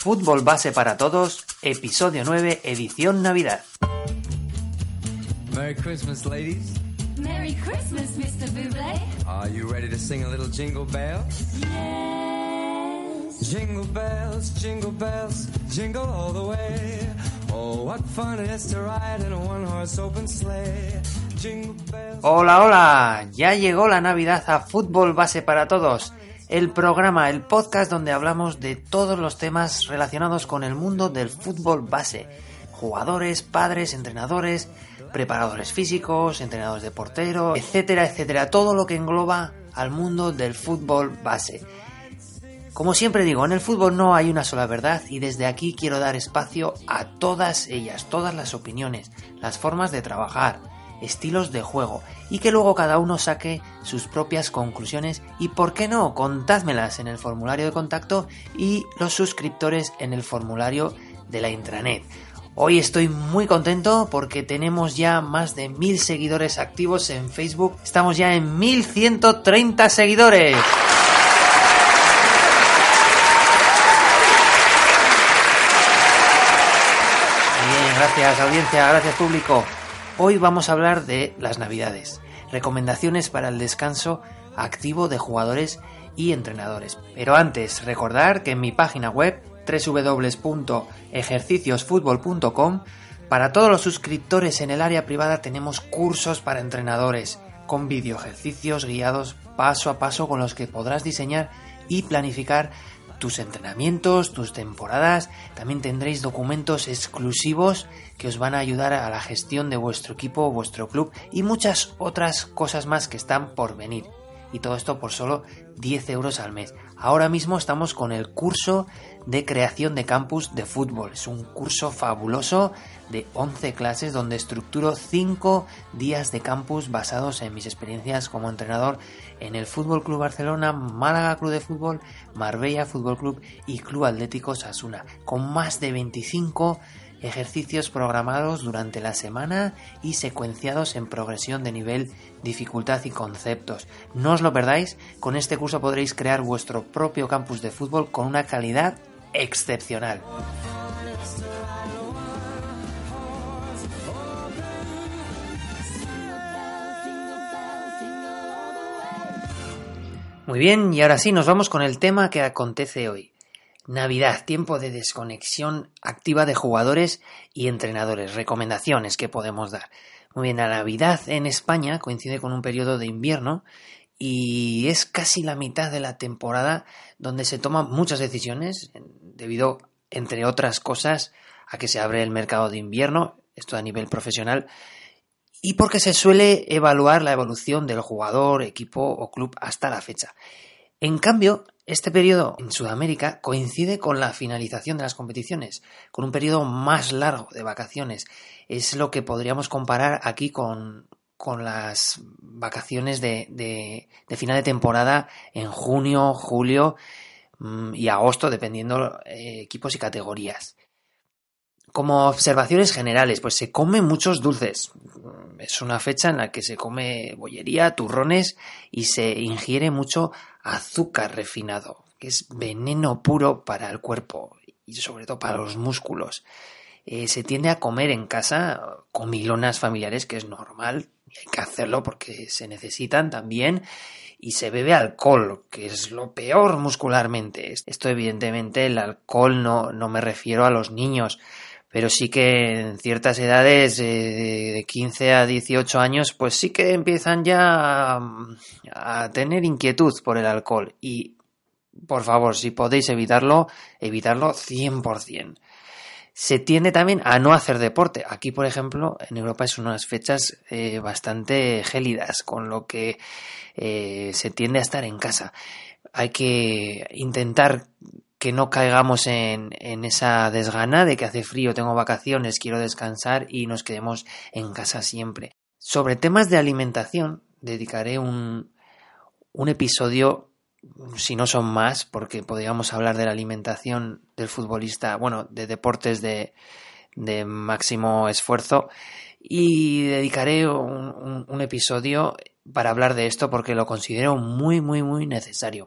Fútbol Base para Todos, episodio 9, edición Navidad. Merry Christmas, ladies. Merry Christmas, Mr. Buble. Are you ready to sing a little jingle bells? Yes. Jingle bells, jingle bells, jingle all the way. Oh, what fun it is to ride in a one horse open sleigh. Jingle bells. Hola, hola, ya llegó la Navidad a Fútbol Base para Todos, el programa, el podcast donde hablamos de todos los temas relacionados con el mundo del fútbol base. Jugadores, padres, entrenadores, preparadores físicos, entrenadores de portero, etcétera, etcétera, todo lo que engloba al mundo del fútbol base. Como siempre digo, en el fútbol no hay una sola verdad y desde aquí quiero dar espacio a todas ellas, todas las opiniones, las formas de trabajar, estilos de juego y que luego cada uno saque sus propias conclusiones y, por qué no, contádmelas en el formulario de contacto y los suscriptores en el formulario de la intranet. Hoy estoy muy contento porque tenemos ya más de mil seguidores activos en Facebook. Estamos ya en 1130 seguidores. Bien, gracias audiencia, gracias público. Hoy vamos a hablar de las navidades, recomendaciones para el descanso activo de jugadores y entrenadores. Pero antes, recordar que en mi página web www.ejerciciosfutbol.com para todos los suscriptores en el área privada tenemos cursos para entrenadores con video ejercicios guiados paso a paso con los que podrás diseñar y planificar tus entrenamientos, tus temporadas. También tendréis documentos exclusivos que os van a ayudar a la gestión de vuestro equipo, vuestro club y muchas otras cosas más que están por venir. Y todo esto por solo 10 euros al mes. Ahora mismo estamos con el curso de creación de campus de fútbol. Es un curso fabuloso de 11 clases donde estructuro 5 días de campus basados en mis experiencias como entrenador en el Fútbol Club Barcelona, Málaga Club de Fútbol, Marbella Fútbol Club y Club Atlético Sasuna, con más de 25 ejercicios programados durante la semana y secuenciados en progresión de nivel, dificultad y conceptos. No os lo perdáis, con este curso podréis crear vuestro propio campus de fútbol con una calidad excepcional. Muy bien, y ahora sí, nos vamos con el tema que acontece hoy. Navidad, tiempo de desconexión activa de jugadores y entrenadores. Recomendaciones que podemos dar. Muy bien, la Navidad en España coincide con un periodo de invierno y es casi la mitad de la temporada donde se toman muchas decisiones debido, entre otras cosas, a que se abre el mercado de invierno, esto a nivel profesional, y porque se suele evaluar la evolución del jugador, equipo o club hasta la fecha. En cambio, este periodo en Sudamérica coincide con la finalización de las competiciones, con un periodo más largo de vacaciones. Es lo que podríamos comparar aquí con, con las vacaciones de, de, final de temporada en junio, julio mmm, y agosto, dependiendo eh, equipos y categorías. Como observaciones generales, pues se come muchos dulces. Es una fecha en la que se come bollería, turrones y se ingiere mucho azúcar refinado, que es veneno puro para el cuerpo y sobre todo para los músculos. Eh, se tiende a comer en casa comilonas familiares, que es normal, y hay que hacerlo porque se necesitan también. Y se bebe alcohol, que es lo peor muscularmente. Esto evidentemente el alcohol no, no me refiero a los niños, pero sí que en ciertas edades, eh, de 15 a 18 años, pues sí que empiezan ya a, tener inquietud por el alcohol. Y, por favor, si podéis evitarlo, evitarlo 100%. Se tiende también a no hacer deporte. Aquí, por ejemplo, en Europa es unas fechas eh, bastante gélidas, con lo que eh, se tiende a estar en casa. Hay que intentar que no caigamos en, en, esa desgana de que hace frío, tengo vacaciones, quiero descansar y nos quedemos en casa siempre. Sobre temas de alimentación dedicaré un, un episodio, si no son más, porque podríamos hablar de la alimentación del futbolista, bueno, de deportes de, de máximo esfuerzo, y dedicaré un, un, un episodio para hablar de esto porque lo considero muy, muy, muy necesario.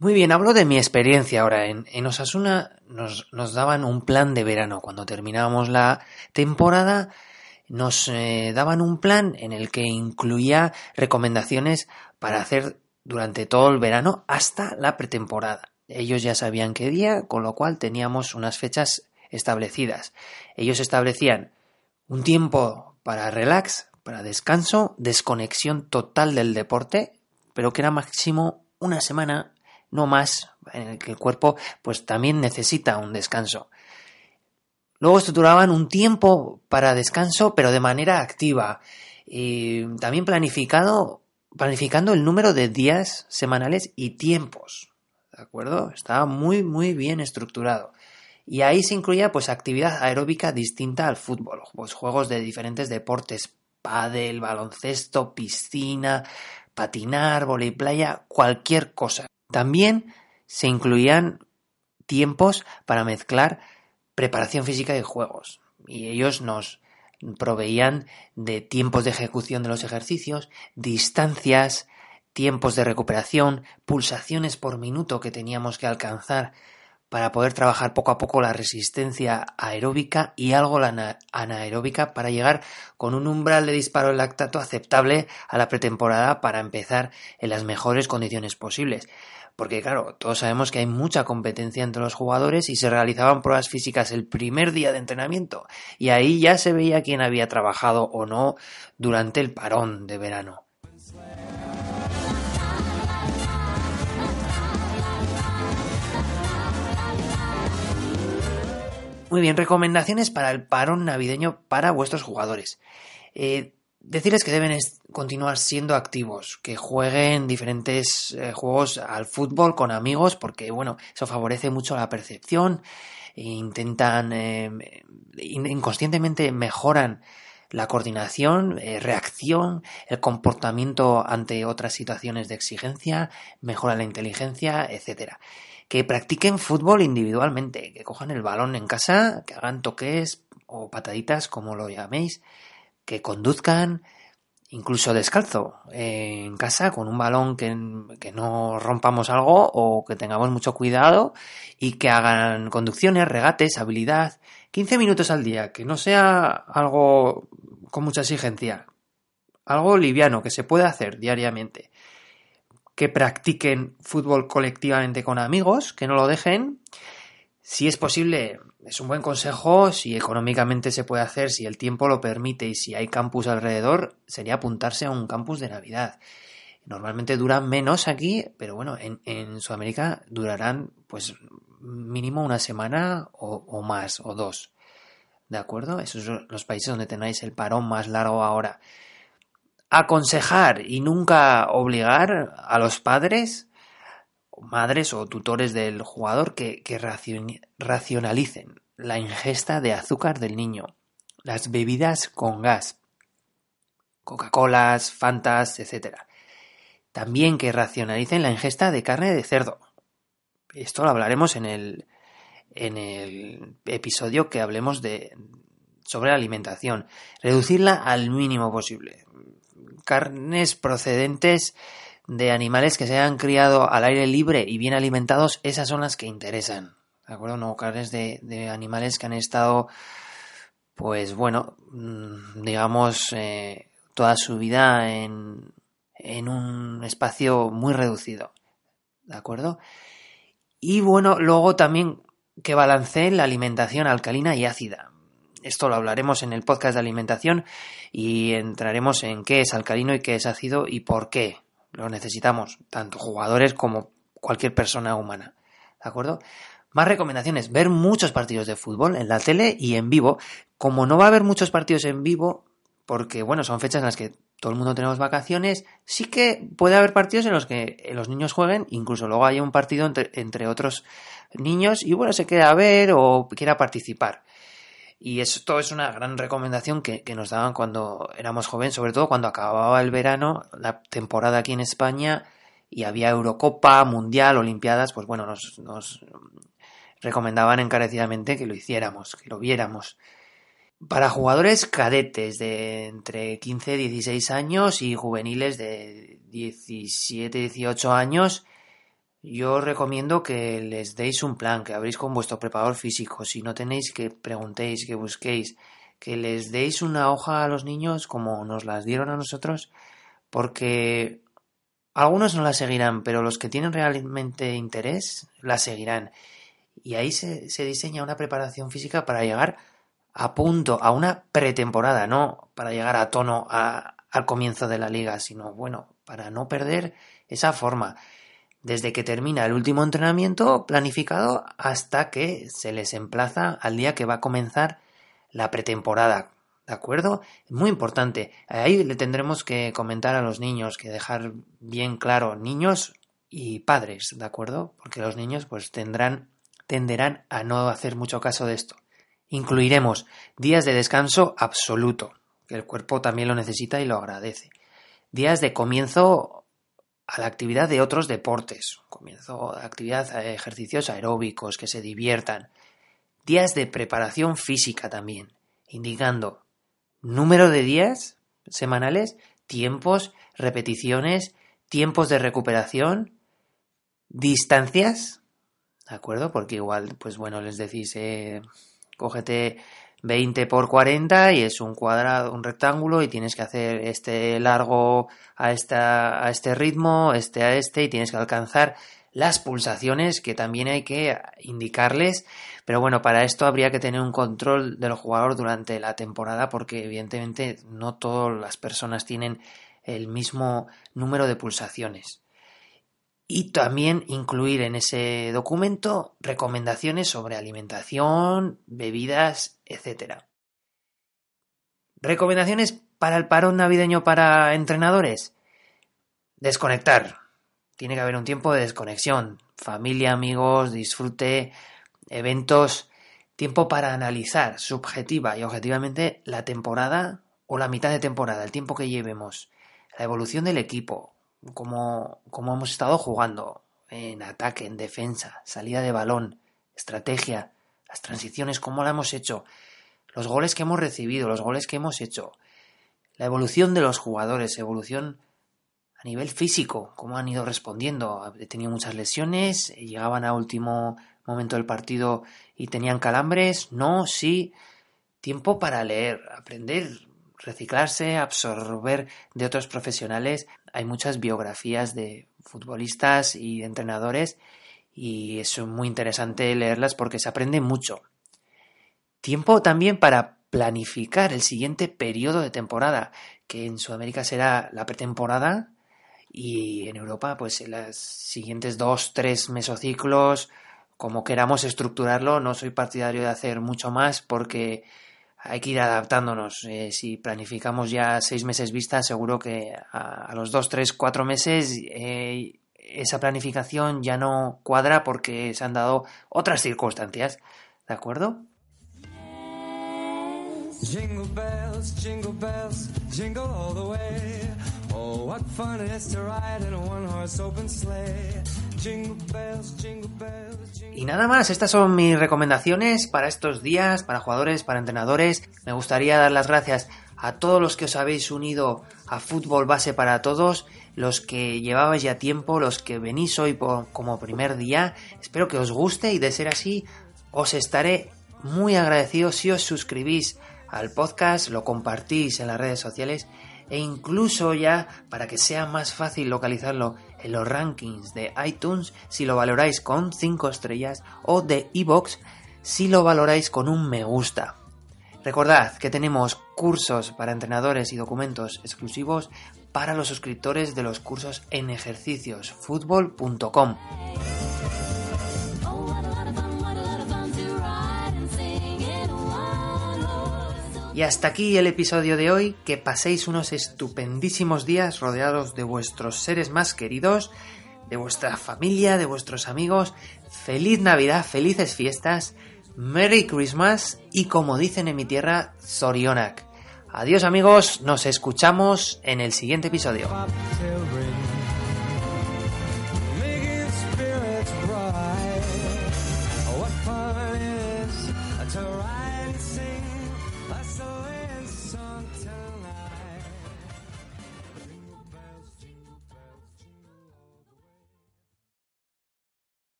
Muy bien, hablo de mi experiencia ahora. En, Osasuna nos, nos, daban un plan de verano. Cuando terminábamos la temporada, nos eh, daban un plan en el que incluía recomendaciones para hacer durante todo el verano hasta la pretemporada. Ellos ya sabían qué día, con lo cual teníamos unas fechas establecidas. Ellos establecían un tiempo para relax, para descanso, desconexión total del deporte, pero que era máximo una semana, no más, en el que el cuerpo pues también necesita un descanso. Luego estructuraban un tiempo para descanso, pero de manera activa. Y también planificado, planificando el número de días semanales y tiempos. ¿De acuerdo? Estaba muy, muy bien estructurado. Y ahí se incluía pues actividad aeróbica distinta al fútbol, pues juegos de diferentes deportes, pádel, baloncesto, piscina, patinar, volei playa, cualquier cosa. También se incluían tiempos para mezclar preparación física y juegos. Y ellos nos proveían de tiempos de ejecución de los ejercicios, distancias, tiempos de recuperación, pulsaciones por minuto que teníamos que alcanzar para poder trabajar poco a poco la resistencia aeróbica y algo la anaeróbica para llegar con un umbral de disparo lactato aceptable a la pretemporada para empezar en las mejores condiciones posibles. Porque claro, todos sabemos que hay mucha competencia entre los jugadores y se realizaban pruebas físicas el primer día de entrenamiento y ahí ya se veía quién había trabajado o no durante el parón de verano. Muy bien, recomendaciones para el parón navideño para vuestros jugadores. Eh, decirles que deben continuar siendo activos, que jueguen diferentes eh, juegos al fútbol con amigos, porque bueno, eso favorece mucho la percepción, e intentan eh, inconscientemente mejoran la coordinación, reacción, el comportamiento ante otras situaciones de exigencia, mejora la inteligencia, etcétera que practiquen fútbol individualmente, que cojan el balón en casa, que hagan toques o pataditas, como lo llaméis, que conduzcan incluso descalzo en casa con un balón que, que, no rompamos algo o que tengamos mucho cuidado y que hagan conducciones, regates, habilidad, 15 minutos al día, que no sea algo con mucha exigencia, algo liviano que se puede hacer diariamente que practiquen fútbol colectivamente con amigos, que no lo dejen. Si es posible, es un buen consejo, si económicamente se puede hacer, si el tiempo lo permite y si hay campus alrededor, sería apuntarse a un campus de Navidad. Normalmente duran menos aquí, pero bueno, en, Sudamérica durarán pues mínimo una semana o, o más, o dos. ¿De acuerdo? Esos son los países donde tenéis el parón más largo ahora aconsejar y nunca obligar a los padres, madres o tutores del jugador que, racionalicen la ingesta de azúcar del niño, las bebidas con gas, Coca-Colas, Fantas, etc. También que racionalicen la ingesta de carne de cerdo. Esto lo hablaremos en el, en el episodio que hablemos de, sobre la alimentación. Reducirla al mínimo posible carnes procedentes de animales que se hayan criado al aire libre y bien alimentados, esas son las que interesan. ¿De acuerdo? No carnes de, animales que han estado, pues bueno, mm, digamos, eh, toda su vida en, en un espacio muy reducido. ¿De acuerdo? Y bueno, luego también que balanceen la alimentación alcalina y ácida esto lo hablaremos en el podcast de alimentación y entraremos en qué es alcalino y qué es ácido y por qué lo necesitamos, tanto jugadores como cualquier persona humana. ¿De acuerdo? Más recomendaciones, ver muchos partidos de fútbol en la tele y en vivo. Como no va a haber muchos partidos en vivo, porque bueno, son fechas en las que todo el mundo tenemos vacaciones, sí que puede haber partidos en los que los niños jueguen, incluso luego haya un partido entre, entre otros niños y bueno, se queda a ver o quiera participar. Y esto es una gran recomendación que, nos daban cuando éramos jóvenes, sobre todo cuando acababa el verano, la temporada aquí en España y había Eurocopa, Mundial, Olimpiadas, pues bueno, nos, nos recomendaban encarecidamente que lo hiciéramos, que lo viéramos. Para jugadores cadetes de entre 15 y 16 años y juveniles de 17 18 años, yo recomiendo que les deis un plan, que abréis con vuestro preparador físico. Si no tenéis, que preguntéis, que busquéis, que les deis una hoja a los niños como nos las dieron a nosotros, porque algunos no la seguirán, pero los que tienen realmente interés la seguirán. Y ahí se, se diseña una preparación física para llegar a punto, a una pretemporada, no para llegar a tono a- al comienzo de la liga, sino bueno, para no perder esa forma. Desde que termina el último entrenamiento planificado hasta que se les emplaza al día que va a comenzar la pretemporada. ¿De acuerdo? Muy importante. Ahí le tendremos que comentar a los niños, que dejar bien claro, niños y padres, ¿de acuerdo? Porque los niños pues tendrán, tenderán a no hacer mucho caso de esto. Incluiremos días de descanso absoluto, que el cuerpo también lo necesita y lo agradece. Días de comienzo a la actividad de otros deportes, comienzo actividad a ejercicios aeróbicos que se diviertan. Días de preparación física también, indicando número de días semanales, tiempos, repeticiones, tiempos de recuperación, distancias, ¿de acuerdo? Porque igual, pues bueno, les decís, eh, cógete 20 por 40 y es un cuadrado, un rectángulo y tienes que hacer este largo a, esta, a este ritmo, este a este y tienes que alcanzar las pulsaciones que también hay que indicarles. Pero bueno, para esto habría que tener un control del jugador durante la temporada porque evidentemente no todas las personas tienen el mismo número de pulsaciones. Y también incluir en ese documento recomendaciones sobre alimentación, bebidas, etc. Recomendaciones para el parón navideño para entrenadores. Desconectar. Tiene que haber un tiempo de desconexión. Familia, amigos, disfrute, eventos. Tiempo para analizar subjetiva y objetivamente la temporada o la mitad de temporada, el tiempo que llevemos. La evolución del equipo, cómo, cómo hemos estado jugando en ataque, en defensa, salida de balón, estrategia, las transiciones, cómo la hemos hecho, los goles que hemos recibido, los goles que hemos hecho, la evolución de los jugadores, evolución a nivel físico, cómo han ido respondiendo. He tenido muchas lesiones, llegaban a último momento del partido y tenían calambres, no, sí, tiempo para leer, aprender, reciclarse, absorber de otros profesionales. Hay muchas biografías de futbolistas y entrenadores y es muy interesante leerlas porque se aprende mucho. Tiempo también para planificar el siguiente periodo de temporada, que en Sudamérica será la pretemporada y en Europa pues en los siguientes dos, tres mesociclos, como queramos estructurarlo, no soy partidario de hacer mucho más porque hay que ir adaptándonos. Eh, si planificamos ya seis meses vista, seguro que a, los dos, tres, cuatro meses eh, esa planificación ya no cuadra porque se han dado otras circunstancias. ¿De acuerdo? Y nada más, estas son mis recomendaciones para estos días, para jugadores, para entrenadores. Me gustaría dar las gracias a todos los que os habéis unido a Fútbol Base para Todos, los que llevabais ya tiempo, los que venís hoy por- como primer día. Espero que os guste y de ser así, os estaré muy agradecido si os suscribís al podcast, lo compartís en las redes sociales e incluso ya para que sea más fácil localizarlo en los rankings de iTunes si lo valoráis con 5 estrellas o de iBox si lo valoráis con un me gusta. Recordad que tenemos cursos para entrenadores y documentos exclusivos para los suscriptores de los cursos en ejerciciosfutbol.com. Y hasta aquí el episodio de hoy. Que paséis unos estupendísimos días rodeados de vuestros seres más queridos, de vuestra familia, de vuestros amigos. Feliz Navidad, felices fiestas, Merry Christmas y como dicen en mi tierra, Zorionak. Adiós amigos, nos escuchamos en el siguiente episodio.